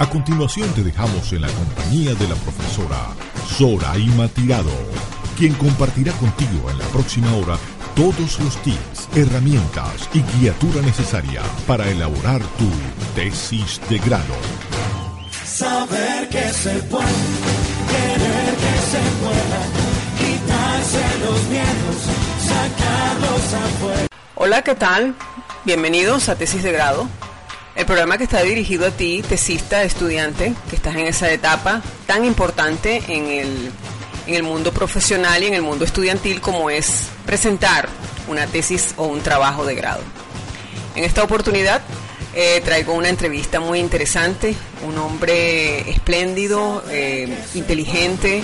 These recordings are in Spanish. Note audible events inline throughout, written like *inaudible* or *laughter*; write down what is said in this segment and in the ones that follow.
A continuación te dejamos en la compañía de la profesora Soraima Tirado, quien compartirá contigo en la próxima hora todos los tips, herramientas y guiatura necesaria para elaborar tu tesis de grado. Saber que se puede, querer que se pueda, quitarse los miedos, sacarlos afuera. Hola, ¿qué tal? Bienvenidos a Tesis de Grado, el programa que está dirigido a ti, tesista, estudiante, que estás en esa etapa tan importante en el, en el mundo profesional y en el mundo estudiantil como es presentar una tesis o un trabajo de grado. En esta oportunidad eh, traigo una entrevista muy interesante, un hombre espléndido, eh, inteligente,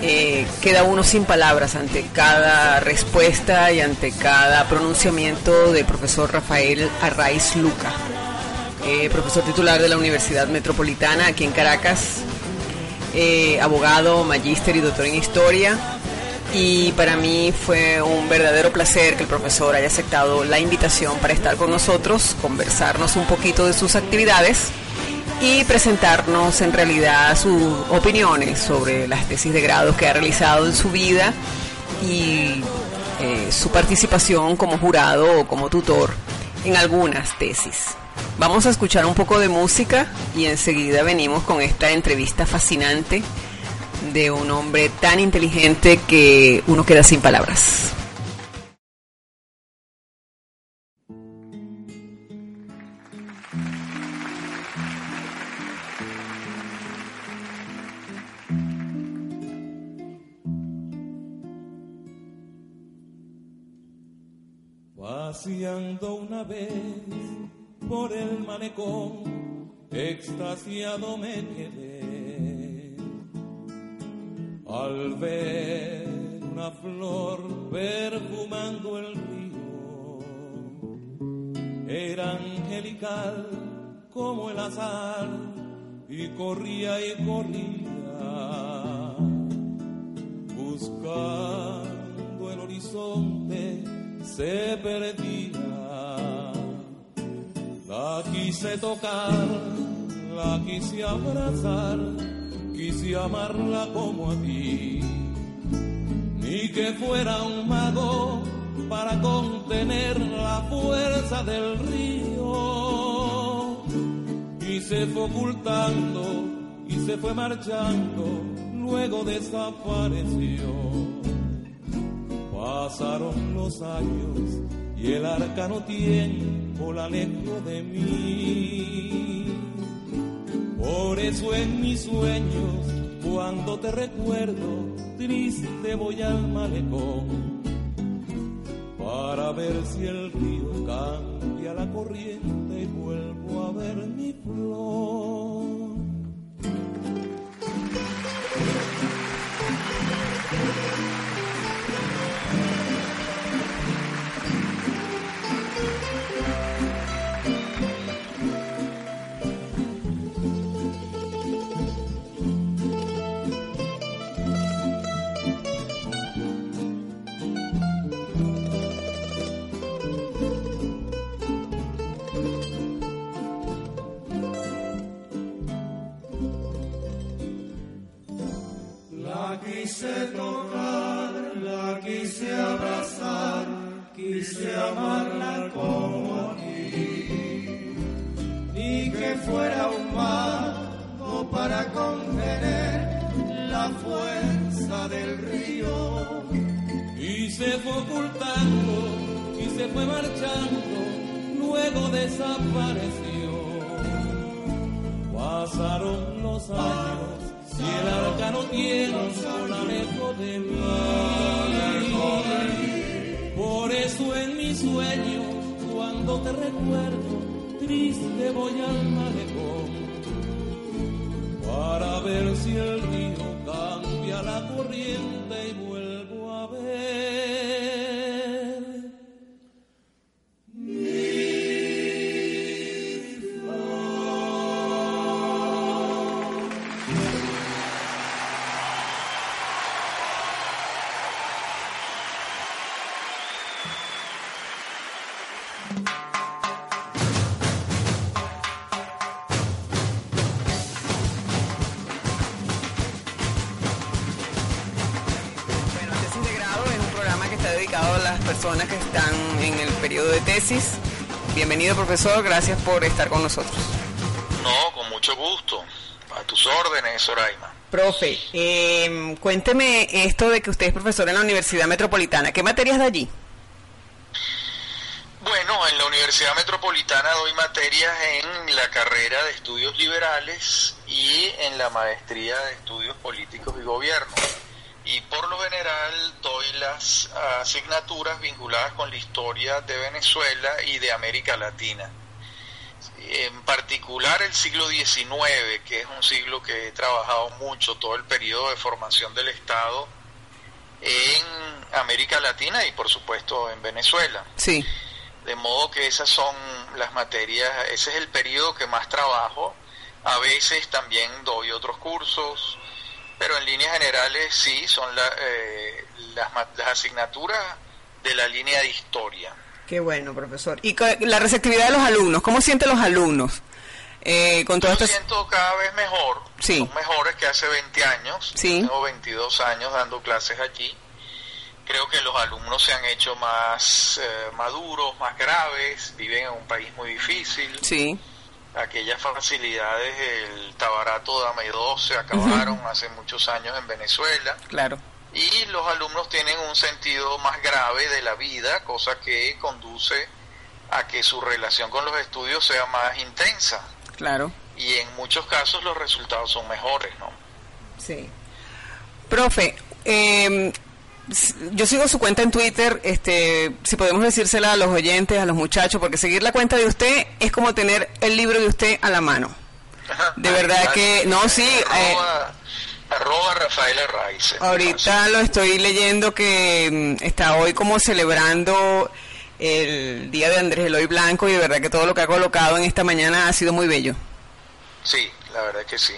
eh, queda uno sin palabras ante cada respuesta y ante cada pronunciamiento del profesor Rafael Arraiz Luca, eh, profesor titular de la Universidad Metropolitana aquí en Caracas, eh, abogado, magíster y doctor en historia. Y para mí fue un verdadero placer que el profesor haya aceptado la invitación para estar con nosotros, conversarnos un poquito de sus actividades y presentarnos en realidad sus opiniones sobre las tesis de grado que ha realizado en su vida y eh, su participación como jurado o como tutor en algunas tesis. Vamos a escuchar un poco de música y enseguida venimos con esta entrevista fascinante de un hombre tan inteligente que uno queda sin palabras. Paseando una vez por el malecón, extasiado me quedé al ver una flor perfumando el río. Era angelical como el azar y corría y corría buscando el horizonte se perdía. La quise tocar, la quise abrazar, quise amarla como a ti. Ni que fuera un mago para contener la fuerza del río. Y se fue ocultando y se fue marchando, luego desapareció. Pasaron los años y el arcano tiempo la alejó de mí. Por eso en mis sueños, cuando te recuerdo, triste voy al malecón. Para ver si el río cambia la corriente y vuelvo a ver mi flor. Tesis. Bienvenido, profesor. Gracias por estar con nosotros. No, con mucho gusto. A tus órdenes, Soraima. Profe, eh, cuénteme esto de que usted es profesor en la Universidad Metropolitana. ¿Qué materias de allí? Bueno, en la Universidad Metropolitana doy materias en la carrera de estudios liberales y en la maestría de estudios políticos y gobierno. Y por lo general doy las asignaturas vinculadas con la historia de Venezuela y de América Latina. En particular el siglo XIX, que es un siglo que he trabajado mucho, todo el periodo de formación del Estado en América Latina y por supuesto en Venezuela. Sí. De modo que esas son las materias, ese es el periodo que más trabajo. A veces también doy otros cursos, pero en líneas generales sí, son la, eh, las, las asignaturas de la línea de historia. Qué bueno, profesor. ¿Y la receptividad de los alumnos? ¿Cómo sienten los alumnos eh, con Yo todas estas... siento cada vez mejor, Sí. son mejores que hace 20 años, Sí. tengo 22 años dando clases allí. Creo que los alumnos se han hecho más eh, maduros, más graves, viven en un país muy difícil. Sí, aquellas facilidades del tabarato dame 2 se acabaron hace muchos años en Venezuela claro. y los alumnos tienen un sentido más grave de la vida, cosa que conduce a que su relación con los estudios sea más intensa Claro, y en muchos casos los resultados son mejores, ¿no? sí. Profe, eh, yo sigo su cuenta en Twitter, este, si podemos decírsela a los oyentes, a los muchachos, porque seguir la cuenta de usted es como tener el libro de usted a la mano. *laughs* De verdad que- no, sí, eh, Arroba, Rafael Arraiz. Ahorita lo estoy leyendo que mm, está hoy como celebrando el día de Andrés Eloy Blanco y de verdad que todo lo que ha colocado en esta mañana ha sido muy bello. Sí, la verdad que sí.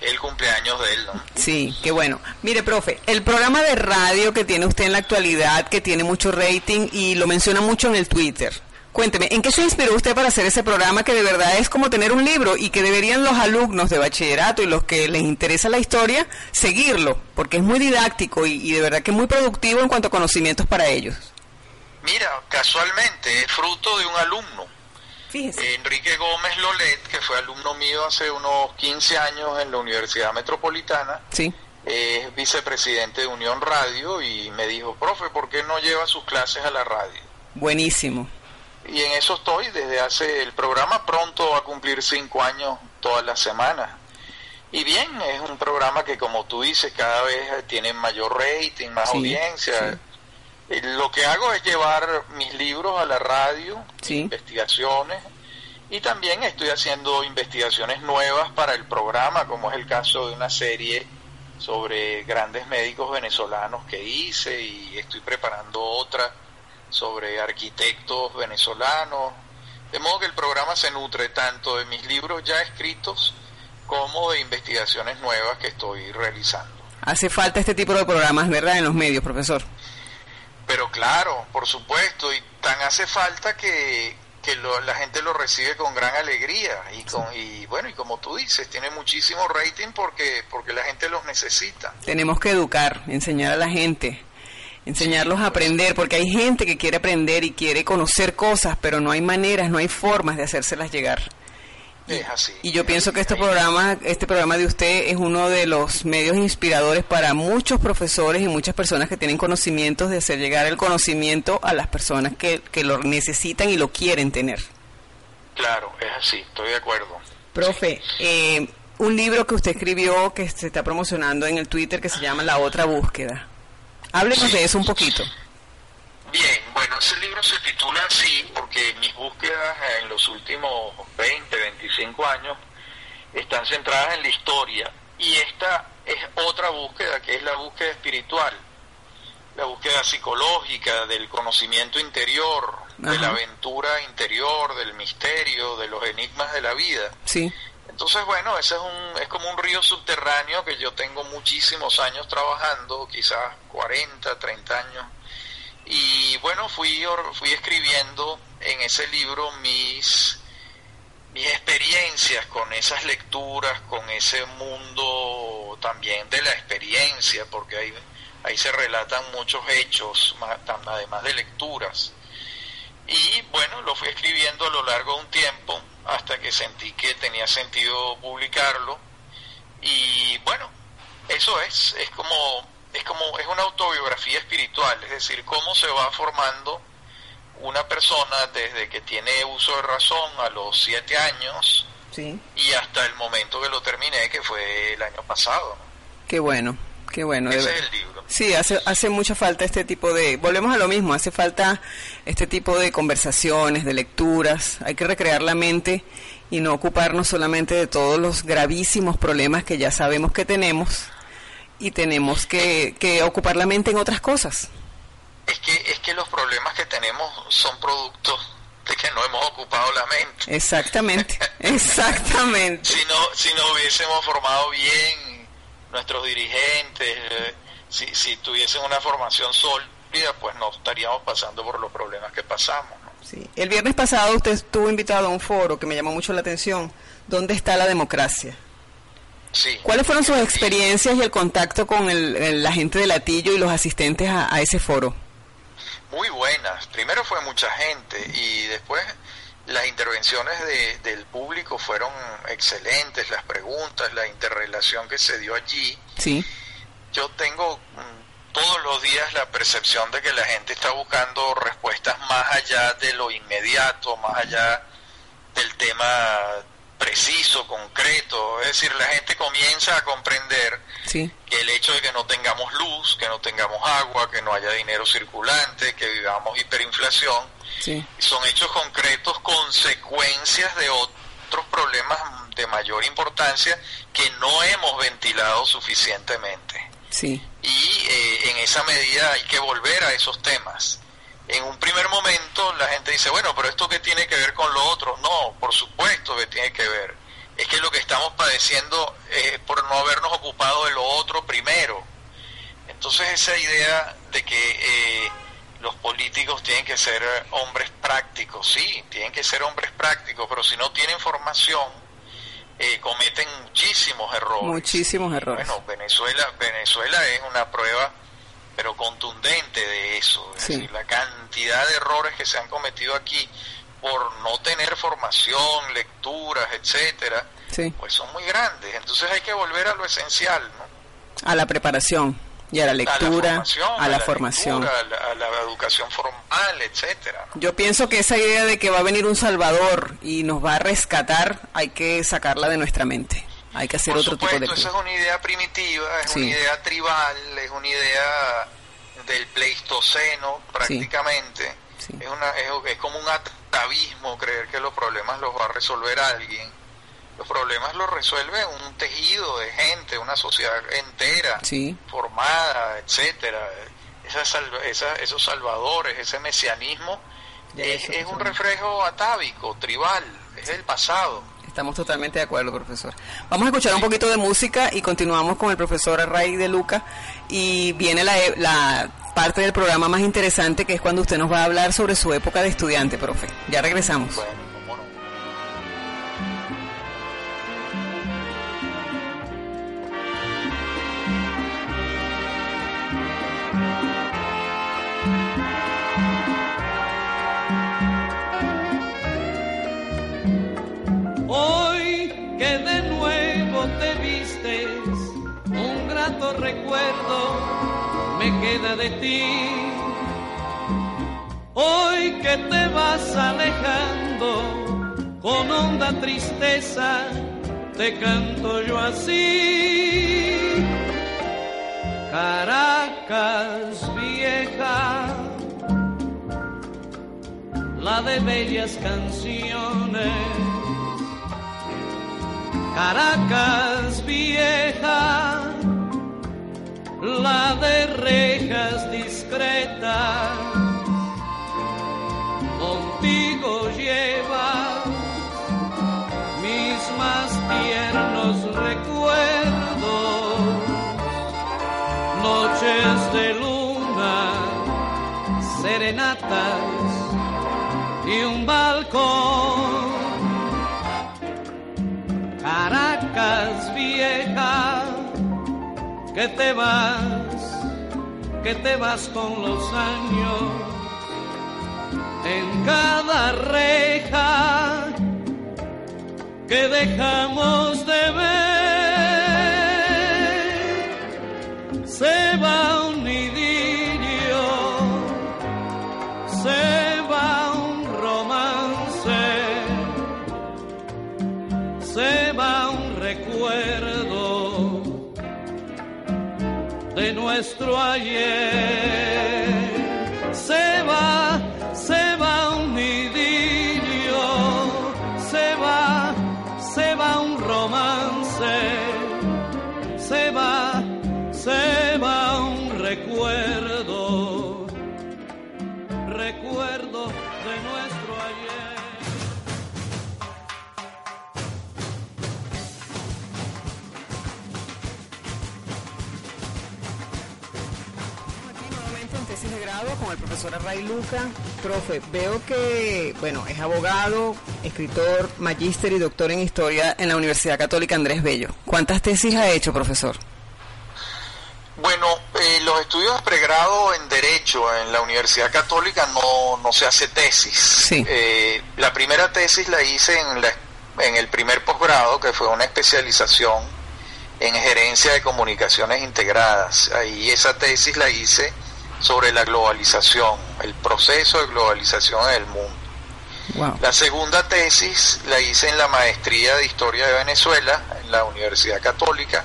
El cumpleaños de él, ¿no? Sí, qué bueno. Mire, profe, el programa de radio que tiene usted en la actualidad, que tiene mucho rating y lo menciona mucho en el Twitter. Cuénteme, ¿en qué se inspiró usted para hacer ese programa que de verdad es como tener un libro y que deberían los alumnos de bachillerato y los que les interesa la historia seguirlo? Porque es muy didáctico y, y de verdad que es muy productivo en cuanto a conocimientos para ellos. Mira, casualmente es fruto de un alumno. Fíjese. Enrique Gómez Lolet, que fue alumno mío hace unos 15 años en la Universidad Metropolitana, Sí, es vicepresidente de Unión Radio y me dijo, profe, ¿por qué no lleva sus clases a la radio? buenísimo. Y en eso estoy desde hace, el programa pronto va a cumplir cinco años todas las semanas. Y bien, es un programa que como tú dices, cada vez tiene mayor rating, más Sí, audiencia. Lo que hago es llevar mis libros a la radio, Sí. investigaciones, y también estoy haciendo investigaciones nuevas para el programa, como es el caso de una serie sobre grandes médicos venezolanos que hice y estoy preparando otra sobre arquitectos venezolanos. De modo que el programa se nutre tanto de mis libros ya escritos como de investigaciones nuevas que estoy realizando. Hace falta este tipo de programas, ¿verdad? En los medios, profesor. Pero claro, por supuesto, y tan hace falta que, que lo- la gente lo recibe con gran alegría y, con, y bueno, y como tú dices, tiene muchísimo rating porque, porque la gente los necesita. Tenemos que educar, enseñar a la gente, enseñarlos a aprender, porque hay gente que quiere aprender y quiere conocer cosas, pero no hay maneras, no hay formas de hacérselas llegar. Es así. Y yo pienso que este programa, este programa de usted es uno de los medios inspiradores para muchos profesores y muchas personas que tienen conocimientos de hacer llegar el conocimiento a las personas que, que lo necesitan y lo quieren tener. Claro, es así, estoy de acuerdo. Profe, eh, un libro que usted escribió que se está promocionando en el Twitter que se llama La Otra Búsqueda. Háblenos de eso un poquito. Bien, bueno, ese libro se titula así porque mis búsquedas en los últimos 20, 25 años están centradas en la historia y esta es otra búsqueda que es la búsqueda espiritual, la búsqueda psicológica del conocimiento interior, de la aventura interior, del misterio, de los enigmas de la vida. Sí. Entonces, bueno, ese es, un, es como un río subterráneo que yo tengo muchísimos años trabajando, quizás 40, 30 años y bueno, fui, fui escribiendo en ese libro mis, mis experiencias con esas lecturas, con ese mundo también de la experiencia, porque ahí, ahí se relatan muchos hechos, además de lecturas. Y bueno, lo fui escribiendo a lo largo de un tiempo hasta que sentí que tenía sentido publicarlo. Y bueno, eso es, es como es como es una autobiografía espiritual, es decir, cómo se va formando una persona desde que tiene uso de razón a los siete años y hasta el momento que lo terminé, que fue el año pasado. Qué bueno, qué bueno. Ese es el libro. Sí, hace, hace mucha falta este tipo de... Volvemos a lo mismo, hace falta este tipo de conversaciones, de lecturas, hay que recrear la mente y no ocuparnos solamente de todos los gravísimos problemas que ya sabemos que tenemos y tenemos que, que ocupar la mente en otras cosas. Es que, es que los problemas que tenemos son productos de que no hemos ocupado la mente. Exactamente, *laughs* exactamente. si, no, si no hubiésemos formado bien nuestros dirigentes, eh, si, si tuviesen una formación sólida, pues no estaríamos pasando por los problemas que pasamos. Sí. El viernes pasado usted estuvo invitado a un foro que me llamó mucho la atención. ¿Dónde está la democracia? ¿Cuáles fueron sus experiencias y el contacto con el, la gente de Latillo y los asistentes a, ese foro? Muy buenas. Primero fue mucha gente y después las intervenciones del público fueron excelentes, las preguntas, la interrelación que se dio allí. Sí. Yo tengo mm, todos los días la percepción de que la gente está buscando respuestas más allá de lo inmediato, más allá del tema preciso, concreto, es decir, la gente comienza a comprender que el hecho de que no tengamos luz, que no tengamos agua, que no haya dinero circulante, que vivamos hiperinflación, son hechos concretos, consecuencias de otros problemas de mayor importancia que no hemos ventilado suficientemente. Sí. Y eh, en esa medida hay que volver a esos temas en un primer momento la gente dice, bueno, pero esto qué tiene que ver con lo otro. No, por supuesto que tiene que ver. Es que lo que estamos padeciendo es por no habernos ocupado de lo otro primero. Entonces esa idea de que eh, los políticos tienen que ser hombres prácticos, sí, tienen que ser hombres prácticos, pero si no tienen formación, eh, cometen muchísimos errores. Muchísimos errores. Bueno, Venezuela, Venezuela es una prueba eso. Es decir, la cantidad de errores que se han cometido aquí por no tener formación, lecturas, etcétera, pues son muy grandes. Entonces hay que volver a lo esencial, ¿no? A la preparación y a la lectura, a la formación, a, la, educación formal, etcétera. Yo pienso que esa idea de que va a venir un salvador y nos va a rescatar, hay que sacarla de nuestra mente. Hay que hacer otro tipo de Esa es una idea primitiva, es una idea tribal, es una idea del pleistoceno prácticamente. Es, una, es, como un atavismo creer que los problemas los va a resolver alguien. Los problemas los resuelve un tejido de gente, una sociedad entera, formada, etcétera. Esa, esos salvadores, ese mesianismo, es, es un reflejo atávico, tribal, es el pasado. Estamos totalmente de acuerdo, profesor. Vamos a escuchar un poquito de música y continuamos con el profesor Array de Luca. Y viene la, la parte del programa más interesante, que es cuando usted nos va a hablar sobre su época de estudiante, profe. Ya regresamos. Me queda de ti. Hoy que te vas alejando con honda tristeza, te canto yo así. Caracas vieja, la de bellas canciones. Caracas vieja, la de rejas discretas, contigo lleva mis más tiernos recuerdos, noches de luna, serenatas y un balcón. Que te vas, que te vas con los años. En cada reja que dejamos de ver, nuestro ayer, grado con el profesor Array Luca. Profe, veo que, bueno, es abogado, escritor, magíster y doctor en historia en la Universidad Católica Andrés Bello. ¿Cuántas tesis ha hecho, profesor? Bueno, eh, los estudios de pregrado en Derecho en la Universidad Católica no, no se hace tesis. Sí. Eh, la primera tesis la hice en, la- en el primer posgrado, que fue una especialización en gerencia de comunicaciones integradas. Ahí esa tesis la hice sobre la globalización, el proceso de globalización en el mundo. Wow. La segunda tesis la hice en la maestría de Historia de Venezuela en la Universidad Católica.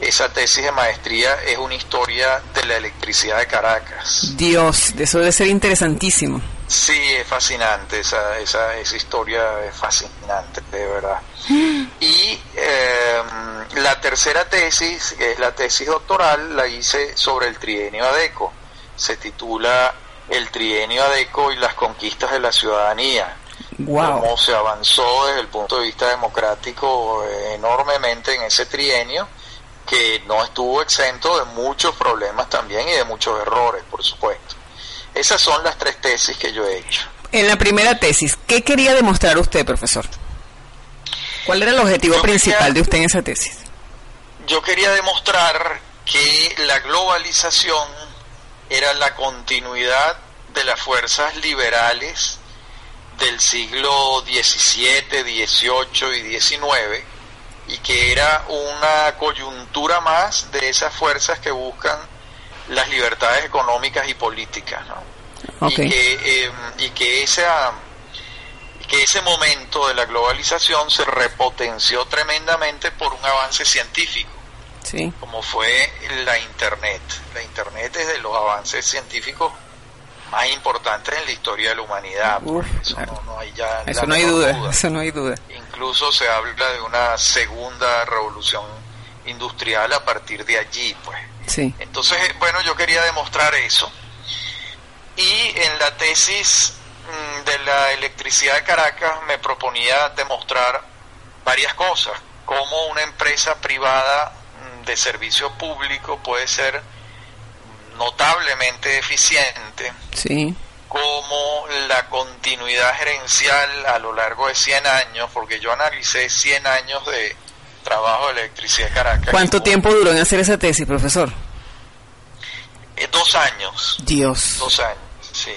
Esa tesis de maestría es una historia de la electricidad de Caracas. Dios, eso debe ser interesantísimo. Sí, es fascinante, esa, esa, esa historia es fascinante, de verdad. *gasps* Y eh, la tercera tesis, que es la tesis doctoral, la hice sobre el trienio ADECO. Se titula El trienio ADECO y las conquistas de la ciudadanía. Wow. cómo se avanzó desde el punto de vista democrático enormemente en ese trienio, que no estuvo exento de muchos problemas también y de muchos errores, por supuesto. Esas son las tres tesis que yo he hecho. En la primera tesis, ¿qué quería demostrar usted, profesor? ¿Cuál era el objetivo Yo principal quería- de usted en esa tesis? Yo quería demostrar que la globalización era la continuidad de las fuerzas liberales del siglo XVII, XVIII y XIX y que era una coyuntura más de esas fuerzas que buscan las libertades económicas y políticas, ¿no? Ok. Y que, eh, y que esa que ese momento de la globalización se repotenció tremendamente por un avance científico Sí. como fue la Internet. La Internet es de los avances científicos más importantes en la historia de la humanidad. Uf, pues, eso no, no hay ya Eso no hay duda, eso no hay duda. Incluso se habla de una segunda revolución industrial a partir de allí, pues. Sí. Entonces, bueno, yo quería demostrar eso. Y en la tesis mm, de la electricidad de Caracas me proponía demostrar varias cosas, cómo una empresa privada de servicio público puede ser notablemente eficiente, Sí. como la continuidad gerencial a lo largo de 100 años, porque yo analicé 100 años de trabajo de electricidad de Caracas. ¿Cuánto tiempo duró en hacer esa tesis, profesor? eh, dos años. Dios. Dos años, sí.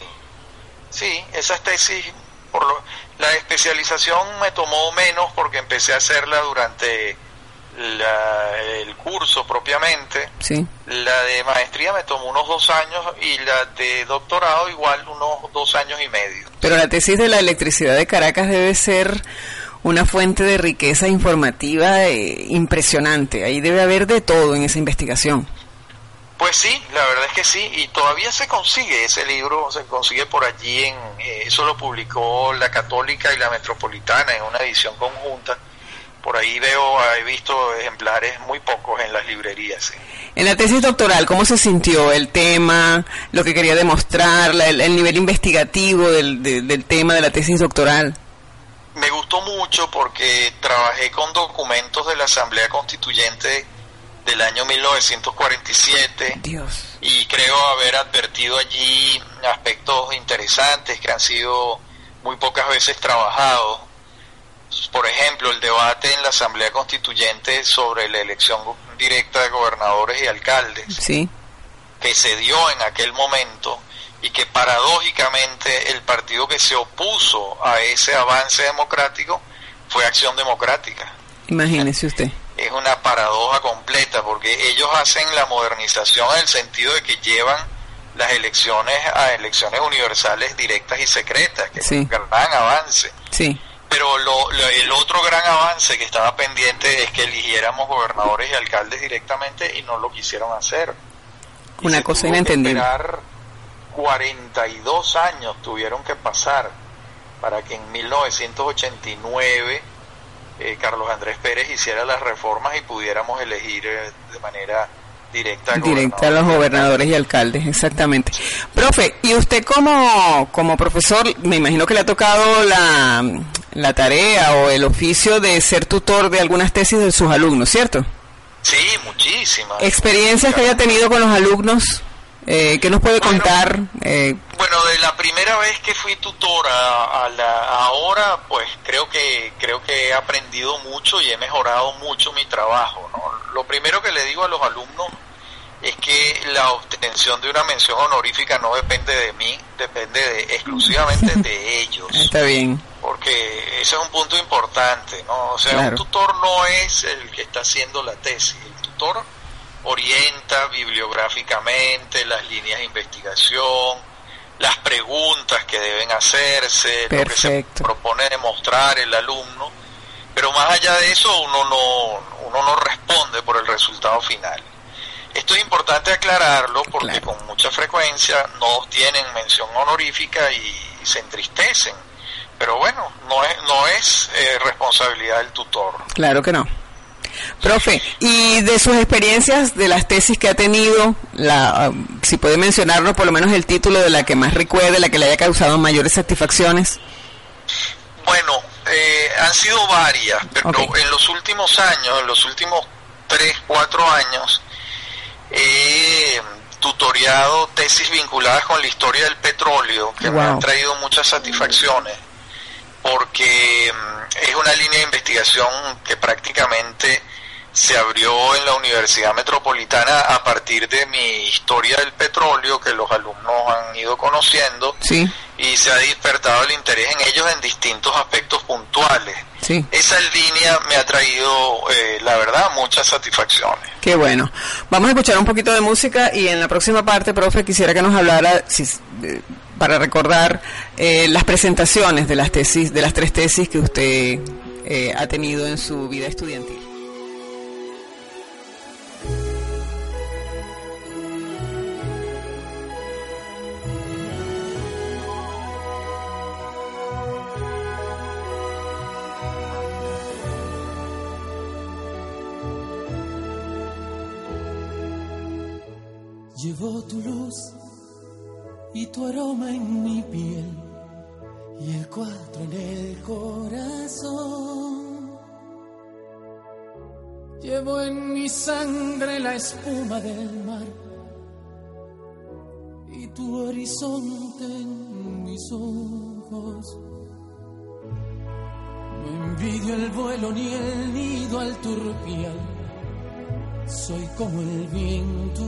Sí, esas tesis, por lo, la especialización me tomó menos porque empecé a hacerla durante la- el curso propiamente. Sí. La de maestría me tomó unos dos años y la de doctorado igual unos dos años y medio. Pero la tesis de la electricidad de Caracas debe ser una fuente de riqueza informativa eh, impresionante. Ahí debe haber de todo en esa investigación. Pues sí, la verdad es que sí, y todavía se consigue ese libro, se consigue por allí, en eh, eso lo publicó la Católica y la Metropolitana en una edición conjunta. Por ahí veo, he visto ejemplares muy pocos en las librerías. En la tesis doctoral, ¿cómo se sintió el tema, lo que quería demostrar, el, nivel investigativo del, del tema de la tesis doctoral? Me gustó mucho porque trabajé con documentos de la Asamblea Constituyente del año 1947 y creo haber advertido allí aspectos interesantes que han sido muy pocas veces trabajados. Por ejemplo, el debate en la Asamblea Constituyente sobre la elección directa de gobernadores y alcaldes, que se dio en aquel momento y que paradójicamente el partido que se opuso a ese avance democrático fue Acción Democrática. Imagínese usted es una paradoja completa porque ellos hacen la modernización en el sentido de que llevan las elecciones a elecciones universales directas y secretas, que es un gran avance. Sí. Pero lo, el otro gran avance que estaba pendiente es que eligiéramos gobernadores y alcaldes directamente y no lo quisieron hacer. una cosa inentendible. Esperar 42 años tuvieron que pasar para que en 1989 eh, Carlos Andrés Pérez hiciera las reformas y pudiéramos elegir eh, de manera directa, directa a los gobernadores y alcaldes, exactamente. Profe, y usted como, como profesor, me imagino que le ha tocado la, la tarea o el oficio de ser tutor de algunas tesis de sus alumnos, ¿cierto? Sí, muchísimas. ¿Experiencias que haya tenido con los alumnos? Eh, ¿Qué nos puede contar? Eh, bueno, de la primera vez que fui tutora a la ahora, pues creo que creo que he aprendido mucho y he mejorado mucho mi trabajo. Lo primero que le digo a los alumnos es que la obtención de una mención honorífica no depende de mí, depende de, exclusivamente de *laughs* ellos. Está bien. Porque ese es un punto importante, ¿no? O sea, un tutor no es el que está haciendo la tesis, el tutor orienta bibliográficamente las líneas de investigación, las preguntas que deben hacerse, lo que se propone demostrar el alumno, pero más allá de eso uno no, uno no responde por el resultado final. Esto es importante aclararlo porque con mucha frecuencia no tienen mención honorífica y, se entristecen. Pero bueno, no es, no es eh, responsabilidad del tutor. Claro que no. Profe, y de sus experiencias, de las tesis que ha tenido, la, um, si puede mencionarnos por lo menos el título de la que más recuerde, la que le haya causado mayores satisfacciones. Bueno, eh, han sido varias, pero en los últimos años, en los últimos tres, cuatro años, he tutoriado tesis vinculadas con la historia del petróleo, que me han traído muchas satisfacciones porque mm, es una línea de investigación que prácticamente se abrió en la Universidad Metropolitana a partir de mi historia del petróleo que los alumnos han ido conociendo y se ha despertado el interés en ellos en distintos aspectos puntuales. Esa línea me ha traído, eh, la verdad, muchas satisfacciones. Qué bueno. Vamos a escuchar un poquito de música y en la próxima parte, profe, quisiera que nos hablara, si, para recordar eh, las presentaciones de las tesis, de las tres tesis que usted eh, ha tenido en su vida estudiantil. Llevo tu luz y tu aroma en mi piel y el cuatro en el corazón. Llevo en mi sangre la espuma del mar y tu horizonte en mis ojos. No envidio el vuelo ni el nido al turpial, soy como el viento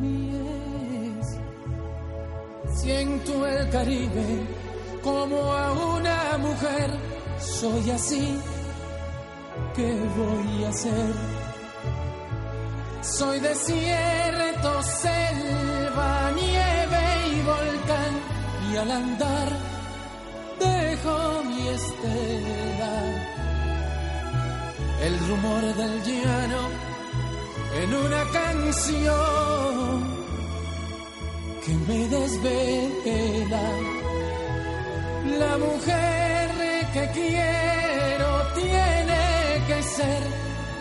miel. Siento el Caribe como a una mujer. Soy así, ¿qué voy a hacer? Soy desierto, selva, nieve y volcán. Y al andar dejo mi estela. El rumor del llano en una canción que me desvela. La mujer que quiero tiene que ser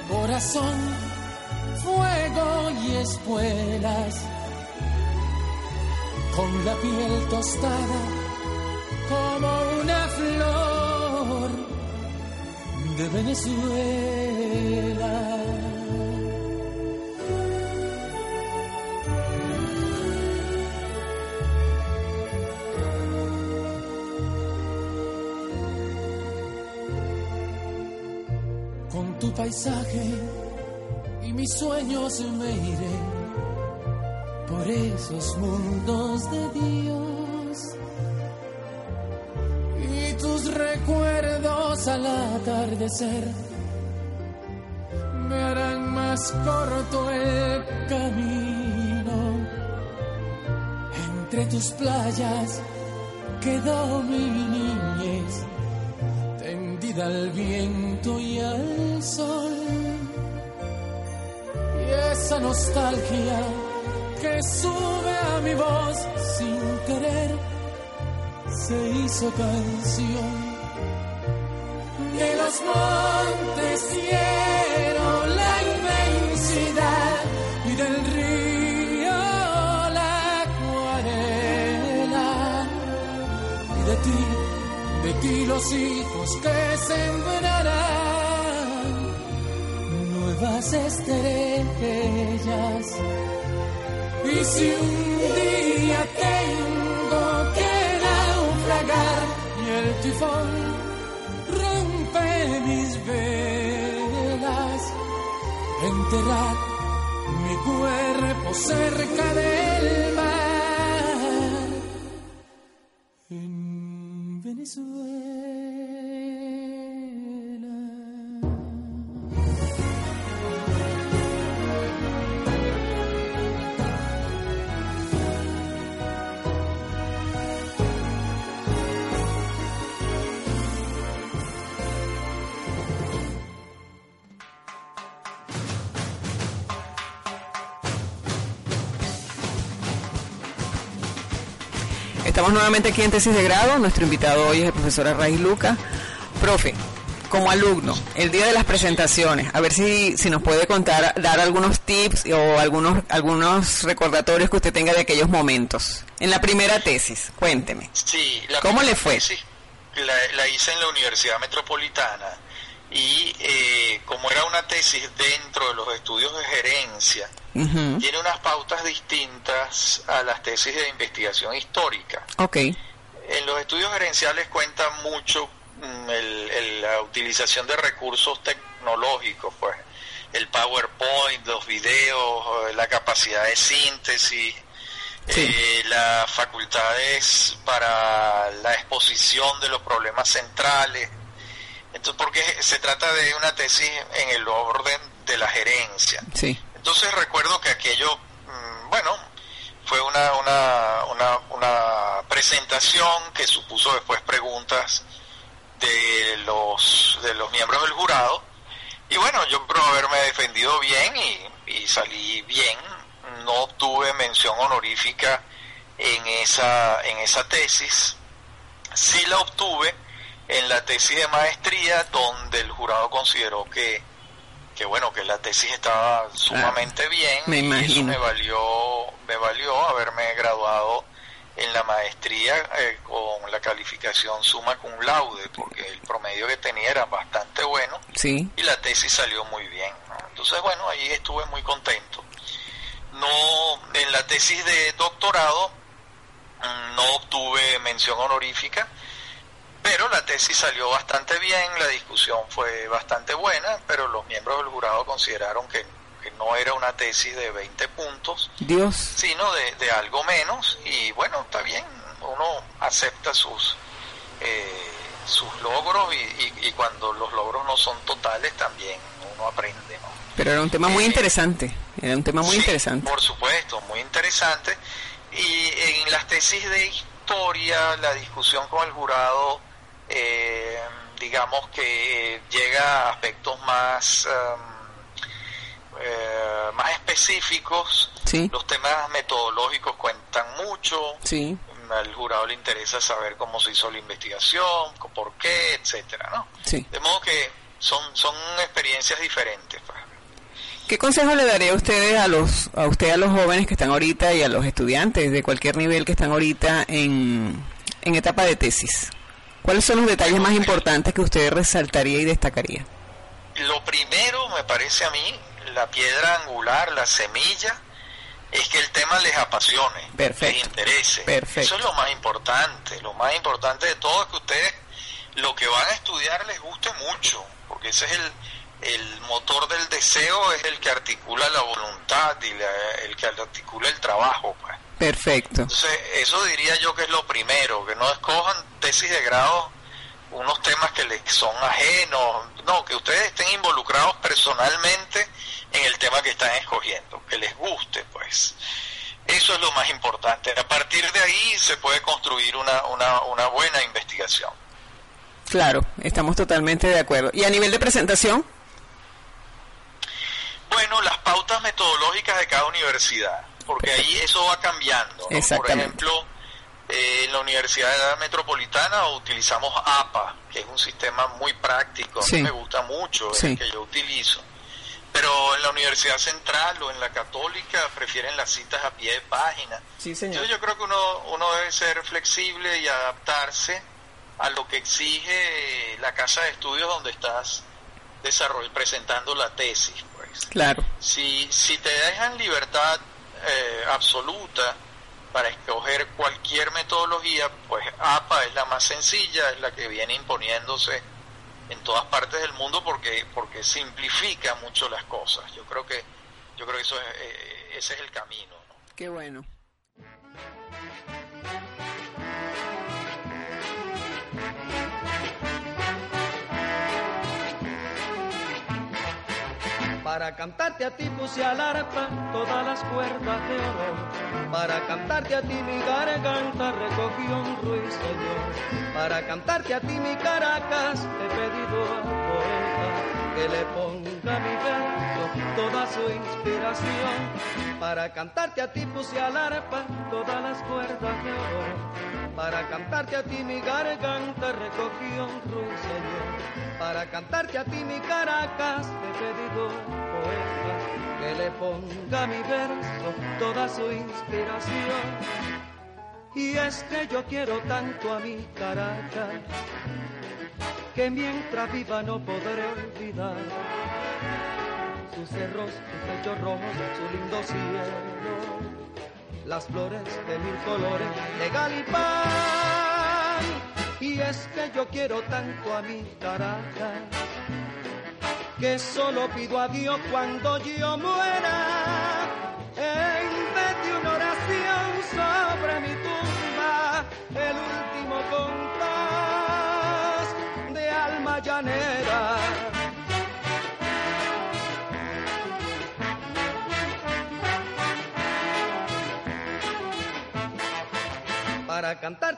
corazón, fuego y espuelas, con la piel tostada como una flor de Venezuela. Paisaje y mis sueños me iré por esos mundos de Dios. Y tus recuerdos al atardecer me harán más corto el camino. Entre tus playas quedó mi niñez tendida al viento y al sol y esa nostalgia que sube a mi voz sin querer se hizo canción. De los montes los hijos que sembrarán nuevas estrellas. Y si un día tengo que naufragar y el tifón rompe mis velas, enterrar mi cuerpo cerca del Estamos nuevamente aquí en tesis de grado. Nuestro invitado hoy es el profesor Arraiz Luca. Profe, como alumno, el día de las presentaciones, a ver si, si nos puede contar, dar algunos tips o algunos, algunos recordatorios que usted tenga de aquellos momentos. En la primera tesis, cuénteme. Sí, la ¿Cómo le fue? tesis La, la hice en la Universidad Metropolitana y eh, como era una tesis dentro de los estudios de gerencia, Tiene unas pautas distintas a las tesis de investigación histórica. Ok, En los estudios gerenciales cuenta mucho mm, el- el- la utilización de recursos tecnológicos, pues el PowerPoint, los videos, eh, la capacidad de síntesis, Sí. eh, las facultades para la exposición de los problemas centrales. Entonces, porque se trata de una tesis en el orden de la gerencia. sí. Entonces recuerdo que aquello, mm, bueno, fue una, una, una, una presentación que supuso después preguntas de los, de los miembros del jurado. Y bueno, yo creo haberme defendido bien y, y salí bien. No obtuve mención honorífica en esa, en esa tesis. Sí la obtuve en la tesis de maestría, donde el jurado consideró que, que bueno, que la tesis estaba sumamente bien. me y eso imagino. me valió, me valió haberme graduado en la maestría eh, con la calificación summa cum laude, porque el promedio que tenía era bastante bueno Sí, y la tesis salió muy bien. ¿no? Entonces, bueno, ahí estuve muy contento. No, en la tesis de doctorado mm, no obtuve mención honorífica, pero la tesis salió bastante bien, la discusión fue bastante buena, pero los miembros del jurado consideraron que, que no era una tesis de 20 puntos, Dios. sino de, de algo menos, y bueno, está bien, uno acepta sus, eh, sus logros y, y- y cuando los logros no son totales también uno aprende, ¿no? Pero era un tema muy Eh, interesante. Era un tema muy Sí, interesante. Por supuesto, muy interesante. Y en las tesis de historia, la discusión con el jurado, eh, digamos que llega a aspectos más, eh, más específicos, los temas metodológicos cuentan mucho. Sí. Al jurado le interesa saber cómo se hizo la investigación, por qué, etcétera, ¿no? Sí. De modo que son, son experiencias diferentes. Pues. ¿Qué consejo le daría a ustedes a los a usted a los jóvenes que están ahorita y a los estudiantes de cualquier nivel que están ahorita en, en etapa de tesis? ¿Cuáles son los detalles más importantes que usted resaltaría y destacaría? Lo primero, me parece a mí, la piedra angular, la semilla, es que el tema les apasione, Perfecto. les interese. Perfecto. Eso es lo más importante. Lo más importante de todo es que ustedes lo que van a estudiar les guste mucho, porque ese es el, el motor del deseo, es el que articula la voluntad y el que articula el trabajo. Pues. Perfecto. Entonces, eso diría yo que es lo primero, que no escojan tesis de grado unos temas que les son ajenos, no, que ustedes estén involucrados personalmente en el tema que están escogiendo, que les guste, pues. Eso es lo más importante. A partir de ahí se puede construir una, una, una buena investigación. Claro, estamos totalmente de acuerdo. ¿Y a nivel de presentación? Bueno, las pautas metodológicas de cada universidad, porque ahí eso va cambiando. Por ejemplo, eh, en la Universidad Metropolitana utilizamos APA, que es un sistema muy práctico, a mí me gusta mucho, es el que yo utilizo. Pero en la Universidad Central o en la Católica prefieren las citas a pie de página. Entonces yo creo que uno, uno debe ser flexible y adaptarse a lo que exige la casa de estudios donde estás presentando la tesis. Claro. Si, si te dejan libertad eh, absoluta, para escoger cualquier metodología, pues APA es la más sencilla, es la que viene imponiéndose en todas partes del mundo porque porque simplifica mucho las cosas. Yo creo que yo creo que eso eh, ese es el camino. Qué bueno. Para cantarte a ti puse al arpa todas las cuerdas de oro. Para cantarte a ti mi garganta recogió un ruiseñor. Para cantarte a ti mi Caracas he pedido al poeta que le ponga mi verso toda su inspiración. Para cantarte a ti puse al arpa todas las cuerdas de oro. Para cantarte a ti mi garganta recogió un ruiseñor. Para cantarte a ti mi Caracas he pedido que le ponga mi verso toda su inspiración. Y es que yo quiero tanto a mi Caracas que mientras viva no podré olvidar sus cerros, sus techos rojos, su lindo cielo, las flores de mil colores de Galipán. Y es que yo quiero tanto a mi Caracas que solo pido a Dios cuando yo muera,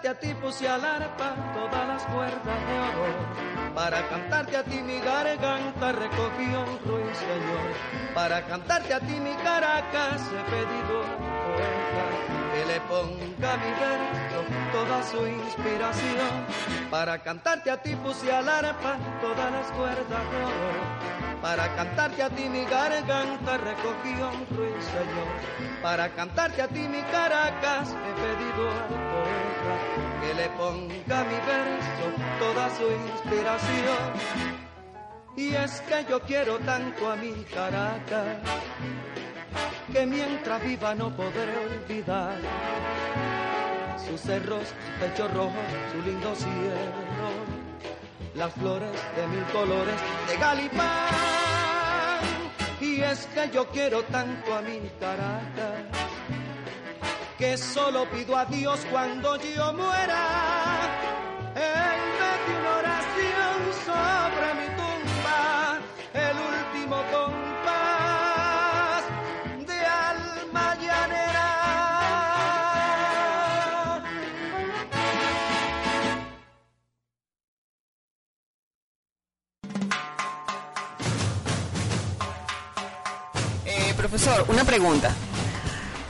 cantarte a ti puse al arpa todas las cuerdas de oro para cantarte a ti mi garganta recogió un ruiseñor. Para cantarte a ti mi Caracas he pedido poeta que le ponga mi verso toda su inspiración. Para cantarte a ti puse al arpa todas las cuerdas de oro. Para cantarte a ti mi garganta recogió un ruiseñor. Para cantarte a ti mi Caracas he pedido al poeta que le ponga mi verso toda su inspiración. Y es que yo quiero tanto a mi Caracas, que mientras viva no podré olvidar sus cerros, su pecho rojo, su lindo cielo, las flores de mil colores de Galipán. Y es que yo quiero tanto a mi Caracas que solo pido a Dios cuando yo muera, en vez de una oración sobre Profesor, una pregunta.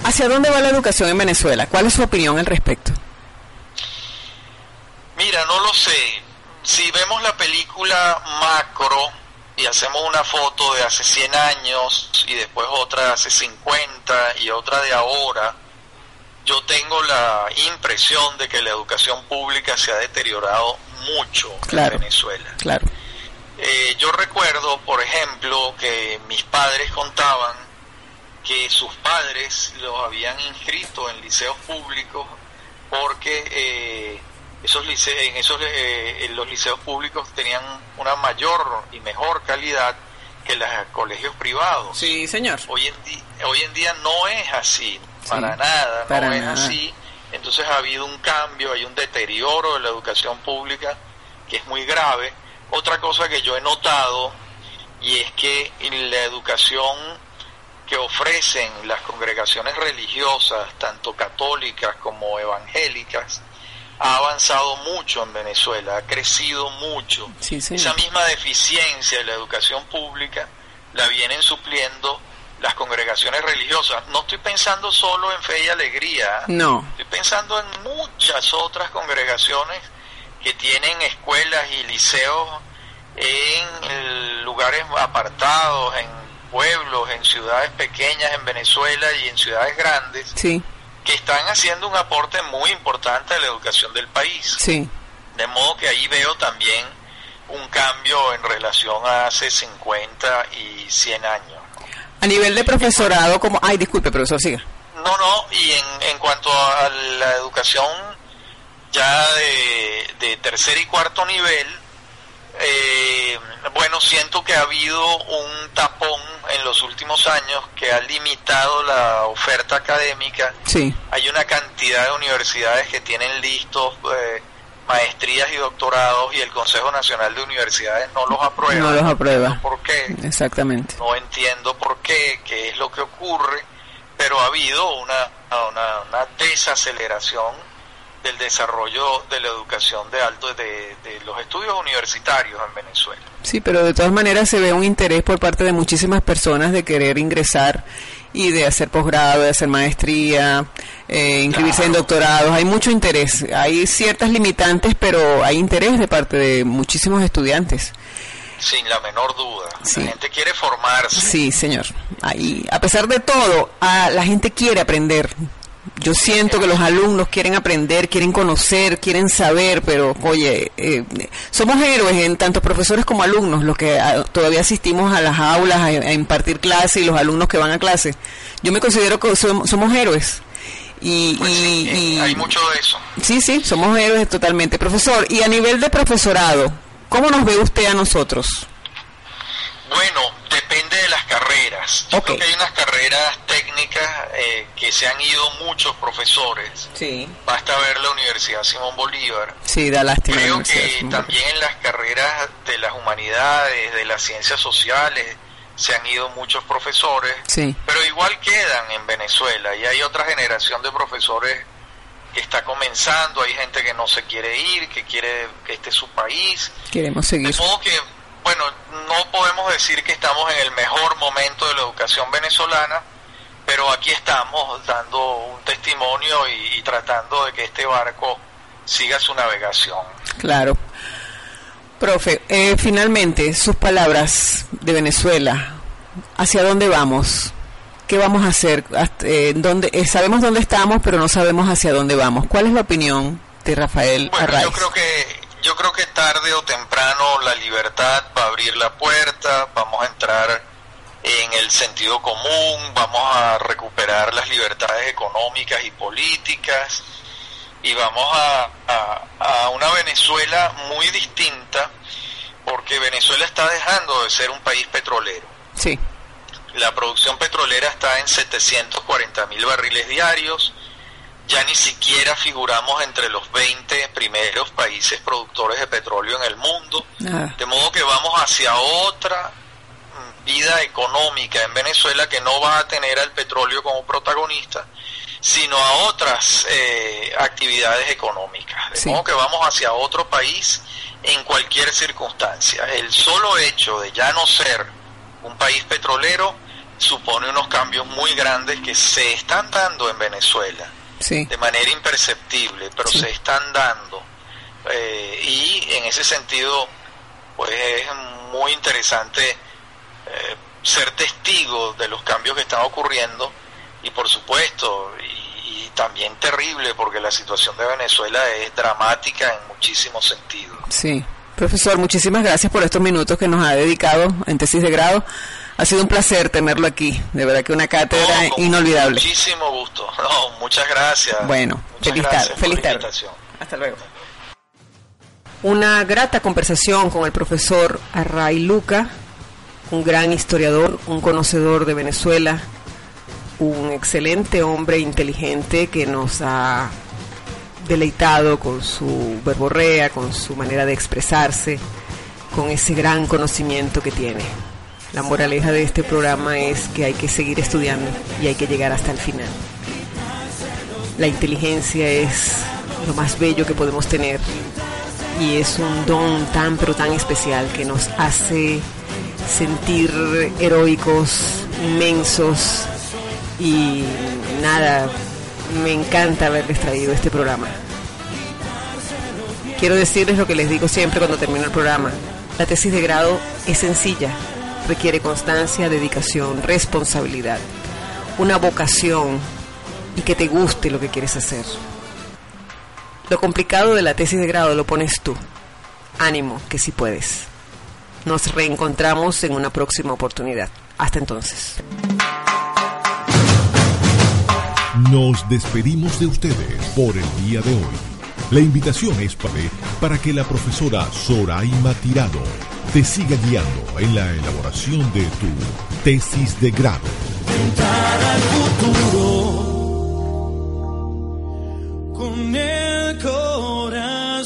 ¿Hacia dónde va la educación en Venezuela? ¿Cuál es su opinión al respecto? Mira, no lo sé. Si vemos la película macro y hacemos una foto de hace 100 años y después otra de hace 50 y otra de ahora, yo tengo la impresión de que la educación pública se ha deteriorado mucho en Venezuela. Claro. Eh, yo recuerdo, por ejemplo, que mis padres contaban que sus padres los habían inscrito en liceos públicos porque eh, esos liceos, en esos eh, los liceos públicos tenían una mayor y mejor calidad que los colegios privados. Sí, señor. Hoy en, hoy en día no es así, para nada, no es así. Entonces ha habido un cambio, hay un deterioro de la educación pública que es muy grave. Otra cosa que yo he notado y es que la educación que ofrecen las congregaciones religiosas, tanto católicas como evangélicas, ha avanzado mucho en Venezuela, ha crecido mucho. Esa misma deficiencia de la educación pública la vienen supliendo las congregaciones religiosas. No estoy pensando solo en fe y alegría, no. estoy pensando en muchas otras congregaciones que tienen escuelas y liceos en lugares apartados, en pueblos, en ciudades pequeñas en Venezuela y en ciudades grandes, sí. que están haciendo un aporte muy importante a la educación del país. Sí. De modo que ahí veo también un cambio en relación a hace 50 y 100 años. A nivel de profesorado, como... Ay, disculpe, profesor, siga. No, no, y en, en cuanto a la educación ya de, de tercer y cuarto nivel, eh, bueno, siento que ha habido un tapón los últimos años que ha limitado la oferta académica. Sí. Hay una cantidad de universidades que tienen listos eh, maestrías y doctorados y el Consejo Nacional de Universidades no los aprueba. No los aprueba. ¿Por qué? Exactamente. No entiendo por qué, qué es lo que ocurre, pero ha habido una, una, una desaceleración del desarrollo de la educación de alto de, los estudios universitarios en Venezuela. Sí, pero de todas maneras se ve un interés por parte de muchísimas personas de querer ingresar y de hacer posgrado, de hacer maestría, eh, inscribirse en doctorados. Hay mucho interés. Hay ciertas limitantes, pero hay interés de parte de muchísimos estudiantes. Sin la menor duda. La gente quiere formarse. Sí, señor. Ahí, a pesar de todo, a, la gente quiere aprender. Yo siento que los alumnos quieren aprender, quieren conocer, quieren saber, pero oye, eh, somos héroes en tanto profesores como alumnos, los que ah, todavía asistimos a las aulas a, impartir clase y los alumnos que van a clase. Yo me considero que somos, héroes. Y, pues y, hay mucho de eso. Sí, sí, somos héroes totalmente. Profesor, y a nivel de profesorado, ¿cómo nos ve usted a nosotros? Bueno, depende de las carreras. Yo creo que hay unas carreras técnicas eh, que se han ido muchos profesores. Sí. Basta ver la Universidad Simón Bolívar. Sí, da lástima. Creo que también en las carreras de las humanidades, de las ciencias sociales, se han ido muchos profesores. Sí. Pero igual quedan en Venezuela y hay otra generación de profesores que está comenzando, hay gente que no se quiere ir, que quiere que este es su país. Queremos seguir. De modo que bueno, no podemos decir que estamos en el mejor momento de la educación venezolana, pero aquí estamos dando un testimonio y, tratando de que este barco siga su navegación. Claro. Profe, eh, finalmente, sus palabras de Venezuela, ¿hacia dónde vamos? ¿Qué vamos a hacer? Eh, ¿dónde, eh, sabemos dónde estamos, pero no sabemos hacia dónde vamos. ¿Cuál es la opinión de Rafael bueno, Yo creo que yo creo que tarde o temprano la libertad va a abrir la puerta, vamos a entrar en el sentido común, vamos a recuperar las libertades económicas y políticas y vamos a, a, una Venezuela muy distinta porque Venezuela está dejando de ser un país petrolero. Sí. La producción petrolera está en 740 mil barriles diarios, ya ni siquiera figuramos entre los 20 primeros países productores de petróleo en el mundo, ah. de modo que vamos hacia otra vida económica en Venezuela que no va a tener al petróleo como protagonista, sino a otras eh, actividades económicas. De modo que vamos hacia otro país en cualquier circunstancia. El solo hecho de ya no ser un país petrolero supone unos cambios muy grandes que se están dando en Venezuela de manera imperceptible, pero se están dando. Eh, y en ese sentido, pues es muy interesante eh, ser testigo de los cambios que están ocurriendo y por supuesto, y, y, también terrible porque la situación de Venezuela es dramática en muchísimos sentidos. Sí, profesor, muchísimas gracias por estos minutos que nos ha dedicado en tesis de grado. Ha sido un placer tenerlo aquí, de verdad que una cátedra inolvidable. Muchísimo gusto, muchas gracias. Bueno, feliz tarde. Feliz tarde. Hasta luego. Una grata conversación con el profesor Array Luca, un gran historiador, un conocedor de Venezuela, un excelente hombre inteligente que nos ha deleitado con su verborrea, con su manera de expresarse, con ese gran conocimiento que tiene. La moraleja de este programa es que hay que seguir estudiando y hay que llegar hasta el final. La inteligencia es lo más bello que podemos tener y es un don tan pero tan especial que nos hace sentir heroicos, inmensos y nada, me encanta haberles traído este programa. Quiero decirles lo que les digo siempre cuando termino el programa. La tesis de grado es sencilla, requiere constancia, dedicación, responsabilidad, una vocación y que te guste lo que quieres hacer. Lo complicado de la tesis de grado lo pones tú. Ánimo, que sí puedes. Nos reencontramos en una próxima oportunidad. Hasta entonces. Nos despedimos de ustedes por el día de hoy. La invitación es para que la profesora Soraima Tirado te siga guiando en la elaboración de tu tesis de grado. al futuro con el corazón.